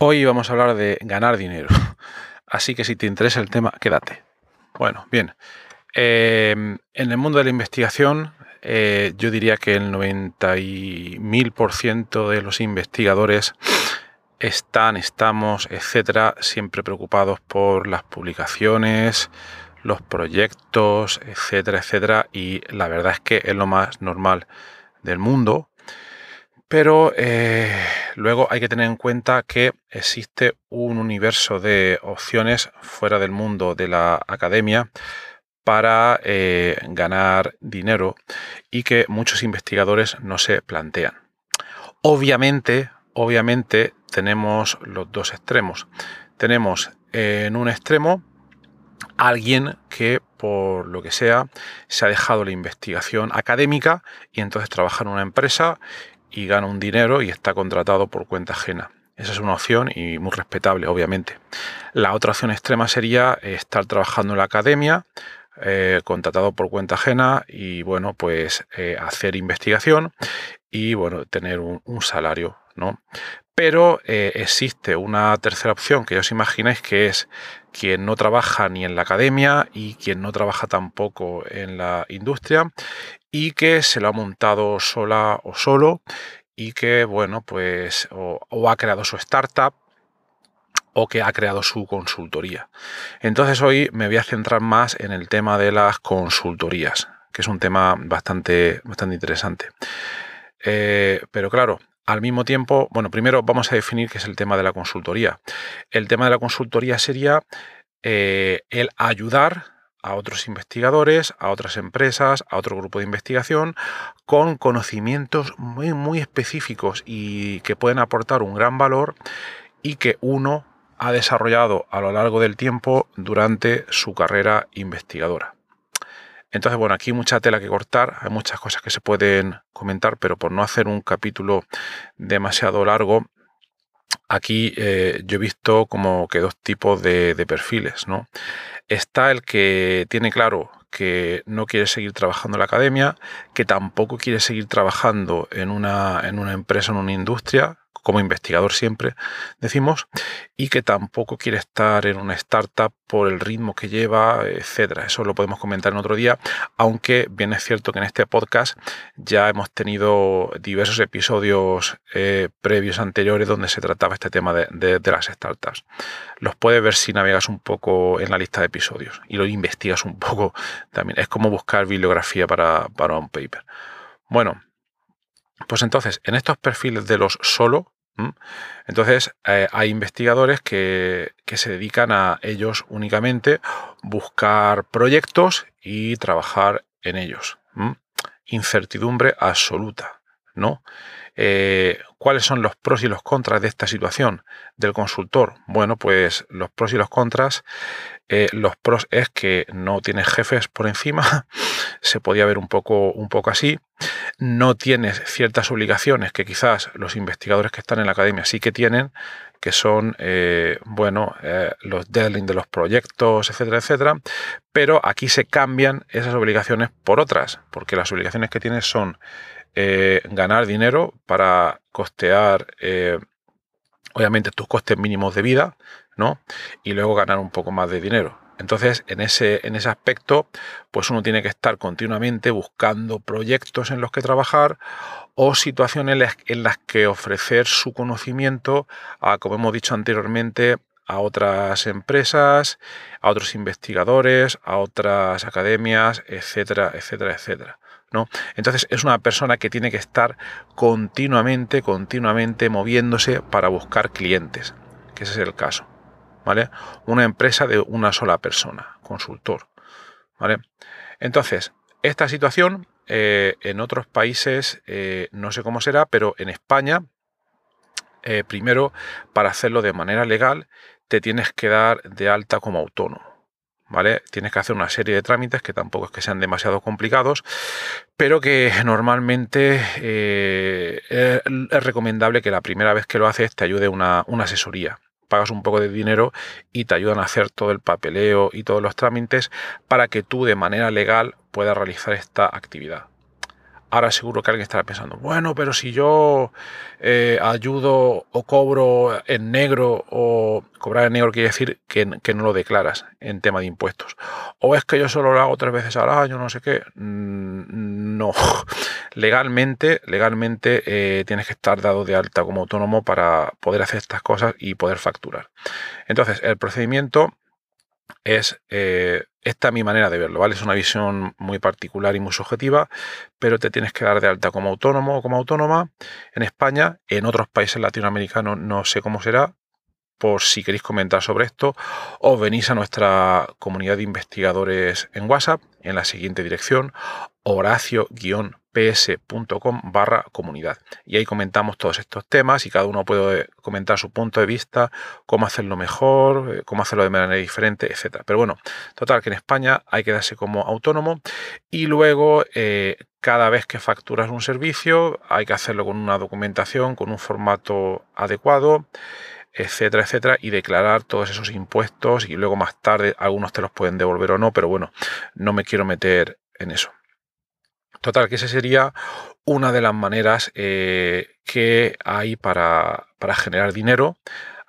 Hoy vamos a hablar de ganar dinero. Así que si te interesa el tema, quédate. Bueno, bien. Em, en el mundo de la investigación, eh, yo diría que el 90.000% de los investigadores están, estamos, etcétera, siempre preocupados por las publicaciones, los proyectos, etcétera, etcétera. Y la verdad es que es lo más normal del mundo. Pero eh, luego hay que tener en cuenta que existe un universo de opciones fuera del mundo de la academia para eh, ganar dinero y que muchos investigadores no se plantean. Obviamente, obviamente tenemos los dos extremos. Tenemos en un extremo alguien que por lo que sea se ha dejado la investigación académica y entonces trabaja en una empresa y gana un dinero y está contratado por cuenta ajena. Esa es una opción y muy respetable, obviamente. La otra opción extrema sería estar trabajando en la academia, eh, contratado por cuenta ajena y bueno, pues eh, hacer investigación y bueno, tener un, salario, ¿no? Pero eh, existe una tercera opción que os imagináis que es quien no trabaja ni en la academia y quien no trabaja tampoco en la industria y que se lo ha montado sola o solo y que, bueno, pues o, ha creado su startup o que ha creado su consultoría. Entonces hoy me voy a centrar más en el tema de las consultorías, que es un tema bastante, bastante interesante. Eh, pero claro, al mismo tiempo, bueno, primero vamos a definir qué es el tema de la consultoría. El tema de la consultoría sería eh, el ayudar a otros investigadores, a otras empresas, a otro grupo de investigación, con conocimientos muy, muy específicos y que pueden aportar un gran valor y que uno ha desarrollado a lo largo del tiempo durante su carrera investigadora. Entonces, bueno, aquí mucha tela que cortar, hay muchas cosas que se pueden comentar, pero por no hacer un capítulo demasiado largo, aquí eh, yo he visto como que dos tipos de, de perfiles, ¿no? Está el que tiene claro que no quiere seguir trabajando en la academia, que tampoco quiere seguir trabajando en una, en una empresa, en una industria, como investigador siempre decimos, y que tampoco quiere estar en una startup por el ritmo que lleva, etcétera. Eso lo podemos comentar en otro día, aunque bien es cierto que en este podcast ya hemos tenido diversos episodios eh, previos anteriores donde se trataba este tema de, las startups. Los puedes ver si navegas un poco en la lista de episodios y lo investigas un poco también. Es como buscar bibliografía para, para un paper. Bueno, pues entonces, en estos perfiles de los solo, entonces, eh, hay investigadores que, se dedican a ellos únicamente, buscar proyectos y trabajar en ellos. Incertidumbre absoluta, ¿no? Eh, ¿Cuáles son los pros y los contras de esta situación del consultor? Bueno, pues los pros y los contras. Eh, los pros es que no tienes jefes por encima, se podía ver un poco, un poco así. No tienes ciertas obligaciones que quizás los investigadores que están en la academia sí que tienen, que son, eh, bueno, los deadlines de los proyectos, etcétera, etcétera. Pero aquí se cambian esas obligaciones por otras, porque las obligaciones que tienes son eh, ganar dinero para costear, eh, obviamente, tus costes mínimos de vida, ¿no? Y luego ganar un poco más de dinero. Entonces, en ese, en ese aspecto, pues uno tiene que estar continuamente buscando proyectos en los que trabajar o situaciones en las que ofrecer su conocimiento a, como hemos dicho anteriormente, a otras empresas, a otros investigadores, a otras academias, etcétera, etcétera, etcétera. ¿no? Entonces es una persona que tiene que estar continuamente, continuamente moviéndose para buscar clientes, que ese es el caso. ¿Vale? Una empresa de una sola persona, consultor. ¿Vale? Entonces, esta situación eh, en otros países eh, no sé cómo será, pero en España, eh, primero, para hacerlo de manera legal, te tienes que dar de alta como autónomo. ¿Vale? Tienes que hacer una serie de trámites que tampoco es que sean demasiado complicados, pero que normalmente es recomendable que la primera vez que lo haces te ayude una, una asesoría pagas un poco de dinero y te ayudan a hacer todo el papeleo y todos los trámites para que tú de manera legal puedas realizar esta actividad. Ahora seguro que alguien estará pensando, bueno, pero si yo eh, ayudo o cobro en negro, o cobrar en negro quiere decir que, no lo declaras en tema de impuestos. O es que yo solo lo hago tres veces al año, no sé qué. Mm, no. Legalmente, legalmente eh, tienes que estar dado de alta como autónomo para poder hacer estas cosas y poder facturar. Entonces, el procedimiento es eh, esta mi manera de verlo, ¿vale? Es una visión muy particular y muy subjetiva, pero te tienes que dar de alta como autónomo o como autónoma en España, en otros países latinoamericanos no sé cómo será, por si queréis comentar sobre esto, os venís a nuestra comunidad de investigadores en WhatsApp en la siguiente dirección, horacio ps.com barra comunidad. Y ahí comentamos todos estos temas y cada uno puede comentar su punto de vista, cómo hacerlo mejor, eh, cómo hacerlo de manera diferente, etc. Pero bueno, total que en España hay que darse como autónomo y luego eh, cada vez que facturas un servicio hay que hacerlo con una documentación, con un formato adecuado etcétera, etcétera, y declarar todos esos impuestos y luego más tarde algunos te los pueden devolver o no, pero bueno, no me quiero meter en eso. Total, que esa sería una de las maneras eh, que hay para, generar dinero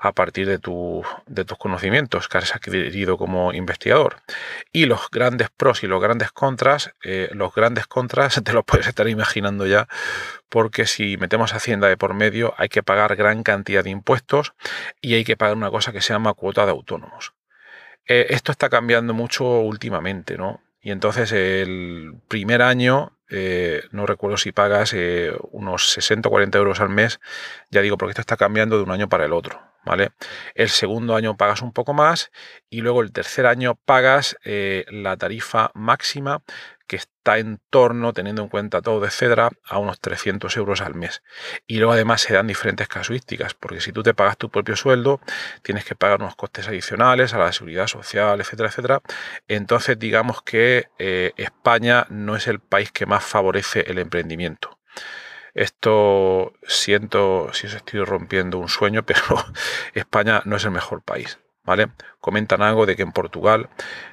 a partir de, tus conocimientos que has adquirido como investigador. Y los grandes pros y los grandes contras, eh, los grandes contras te los puedes estar imaginando ya, porque si metemos Hacienda de por medio hay que pagar gran cantidad de impuestos y hay que pagar una cosa que se llama cuota de autónomos. Eh, esto está cambiando mucho últimamente, ¿no? Y entonces el primer año eh, no recuerdo si pagas unos 60 o 40 euros al mes, ya digo, porque esto está cambiando de un año para el otro, ¿vale? El segundo año pagas un poco más y luego el tercer año pagas eh, la tarifa máxima que está en torno, teniendo en cuenta todo Cedra, a unos 300 euros al mes. Y luego además se dan diferentes casuísticas, porque si tú te pagas tu propio sueldo, tienes que pagar unos costes adicionales a la seguridad social, etcétera, etcétera. Entonces digamos que eh, España no es el país que más favorece el emprendimiento. Esto siento si os estoy rompiendo un sueño, pero España no es el mejor país. ¿vale? Comentan algo de que en Portugal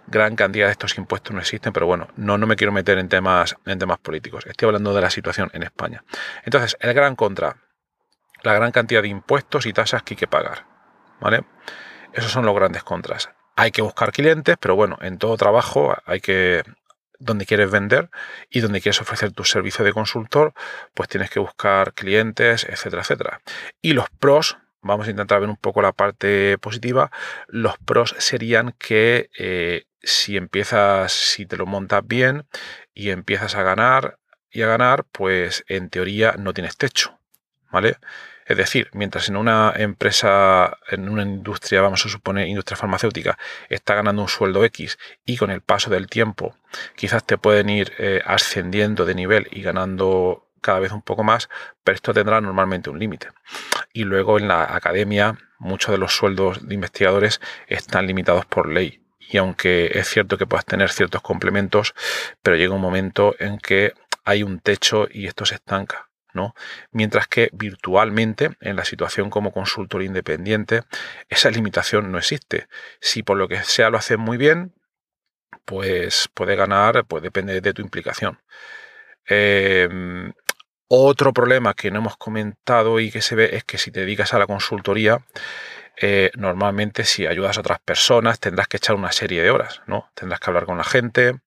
gran cantidad de estos impuestos no existen, pero bueno, no, no me quiero meter en temas, en temas políticos. Estoy hablando de la situación en España. Entonces, el gran contra, la gran cantidad de impuestos y tasas que hay que pagar, ¿vale? Esos son los grandes contras. Hay que buscar clientes, pero bueno, en todo trabajo hay que donde quieres vender y donde quieres ofrecer tu servicio de consultor, pues tienes que buscar clientes, etcétera, etcétera. Y los pros vamos a intentar ver un poco la parte positiva. Los pros serían que eh, si empiezas, si te lo montas bien y empiezas a ganar y a ganar, pues en teoría no tienes techo, ¿vale? Es decir, mientras en una empresa, en una industria, vamos a suponer industria farmacéutica, está ganando un sueldo X y con el paso del tiempo quizás te pueden ir eh, ascendiendo de nivel y ganando cada vez un poco más, pero esto tendrá normalmente un límite. Y luego en la academia muchos de los sueldos de investigadores están limitados por ley. Y aunque es cierto que puedas tener ciertos complementos, pero llega un momento en que hay un techo y esto se estanca. Mientras que virtualmente, en la situación como consultor independiente, esa limitación no existe. Si por lo que sea lo haces muy bien, pues puede ganar, pues depende de tu implicación. Eh, otro problema que no hemos comentado y que se ve es que si te dedicas a la consultoría, eh, normalmente si ayudas a otras personas tendrás que echar una serie de horas, ¿no? Tendrás que hablar con la gente,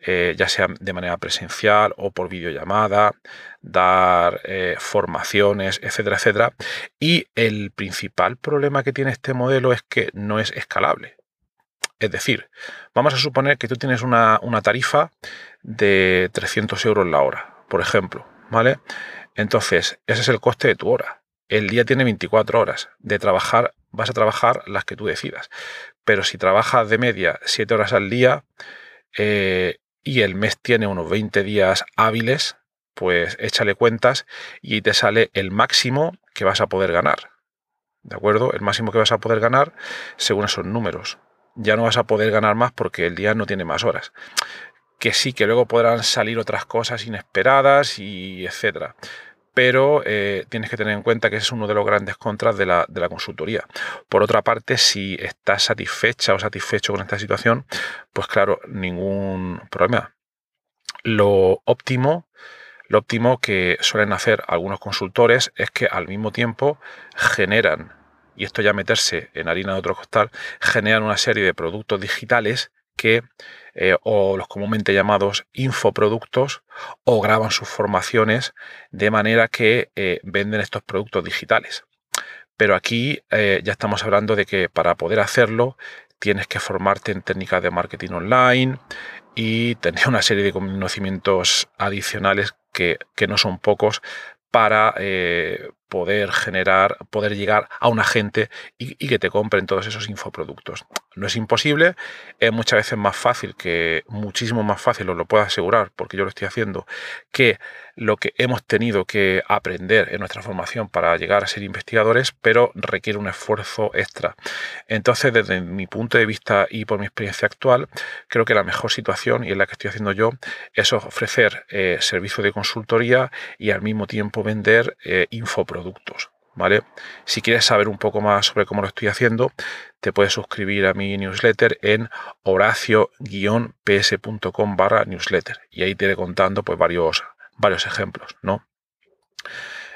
eh, ya sea de manera presencial o por videollamada, dar eh, formaciones, etcétera, etcétera. Y el principal problema que tiene este modelo es que no es escalable. Es decir, vamos a suponer que tú tienes una, una tarifa de 300 euros la hora, por ejemplo, ¿vale? Entonces, ese es el coste de tu hora. El día tiene 24 horas. De trabajar, vas a trabajar las que tú decidas. Pero si trabajas de media 7 horas al día eh, y el mes tiene unos 20 días hábiles, pues échale cuentas y te sale el máximo que vas a poder ganar. ¿De acuerdo? El máximo que vas a poder ganar según esos números. Ya no vas a poder ganar más porque el día no tiene más horas. Que sí, que luego podrán salir otras cosas inesperadas y etcétera pero eh, tienes que tener en cuenta que ese es uno de los grandes contras de la, consultoría. Por otra parte, si estás satisfecha o satisfecho con esta situación, pues claro, ningún problema. Lo óptimo, lo óptimo que suelen hacer algunos consultores es que al mismo tiempo generan, y esto ya meterse en harina de otro costal, generan una serie de productos digitales que, eh, o los comúnmente llamados infoproductos, o graban sus formaciones de manera que eh, venden estos productos digitales. Pero aquí eh, ya estamos hablando de que para poder hacerlo tienes que formarte en técnicas de marketing online y tener una serie de conocimientos adicionales que, que no son pocos para poder generar, poder llegar a una gente y, que te compren todos esos infoproductos. No es imposible, es muchas veces más fácil que, muchísimo más fácil, os lo puedo asegurar, porque yo lo estoy haciendo, que lo que hemos tenido que aprender en nuestra formación para llegar a ser investigadores, pero requiere un esfuerzo extra. Entonces, desde mi punto de vista y por mi experiencia actual, creo que la mejor situación, y es la que estoy haciendo yo, es ofrecer eh, servicio de consultoría y al mismo tiempo vender eh, infoproductos. ¿Vale? Si quieres saber un poco más sobre cómo lo estoy haciendo, te puedes suscribir a mi newsletter en horacio-ps.com barra newsletter y ahí te iré contando pues varios varios ejemplos, ¿no?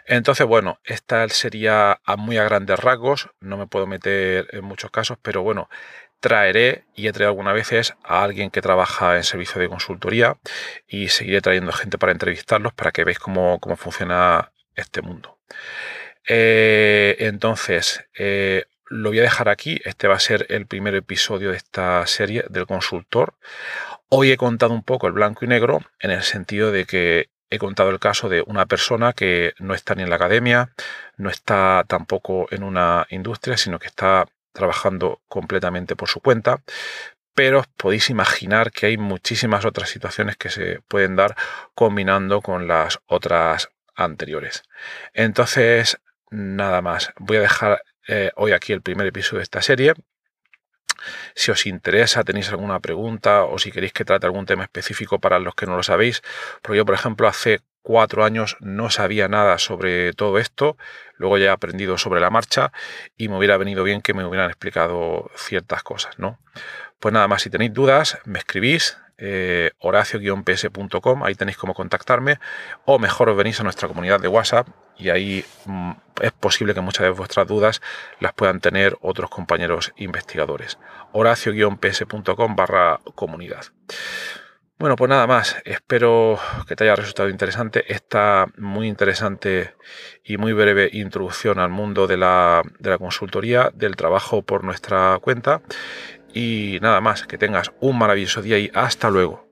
Entonces, bueno, esta sería a muy a grandes rasgos, no me puedo meter en muchos casos, pero bueno, traeré y he traído algunas veces a alguien que trabaja en servicio de consultoría y seguiré trayendo gente para entrevistarlos para que veáis cómo, funciona este mundo. Eh, entonces, eh, lo voy a dejar aquí. Este va a ser el primer episodio de esta serie del consultor. Hoy he contado un poco el blanco y negro en el sentido de que he contado el caso de una persona que no está ni en la academia, no está tampoco en una industria, sino que está trabajando completamente por su cuenta. Pero os podéis imaginar que hay muchísimas otras situaciones que se pueden dar combinando con las otras anteriores. Entonces, nada más. Voy a dejar eh, hoy aquí el primer episodio de esta serie. Si os interesa, tenéis alguna pregunta o si queréis que trate algún tema específico para los que no lo sabéis, porque yo, por ejemplo, hace cuatro años no sabía nada sobre todo esto, luego ya he aprendido sobre la marcha y me hubiera venido bien que me hubieran explicado ciertas cosas, ¿no? Pues nada más, si tenéis dudas, me escribís, eh, horacio-ps.com, ahí tenéis cómo contactarme, o mejor os venís a nuestra comunidad de WhatsApp y ahí mm, es posible que muchas de vuestras dudas las puedan tener otros compañeros investigadores. horacio-ps.com barra comunidad. Bueno, pues nada más. Espero que te haya resultado interesante esta muy interesante y muy breve introducción al mundo de la, de la consultoría, del trabajo por nuestra cuenta. Y nada más, que tengas un maravilloso día y hasta luego.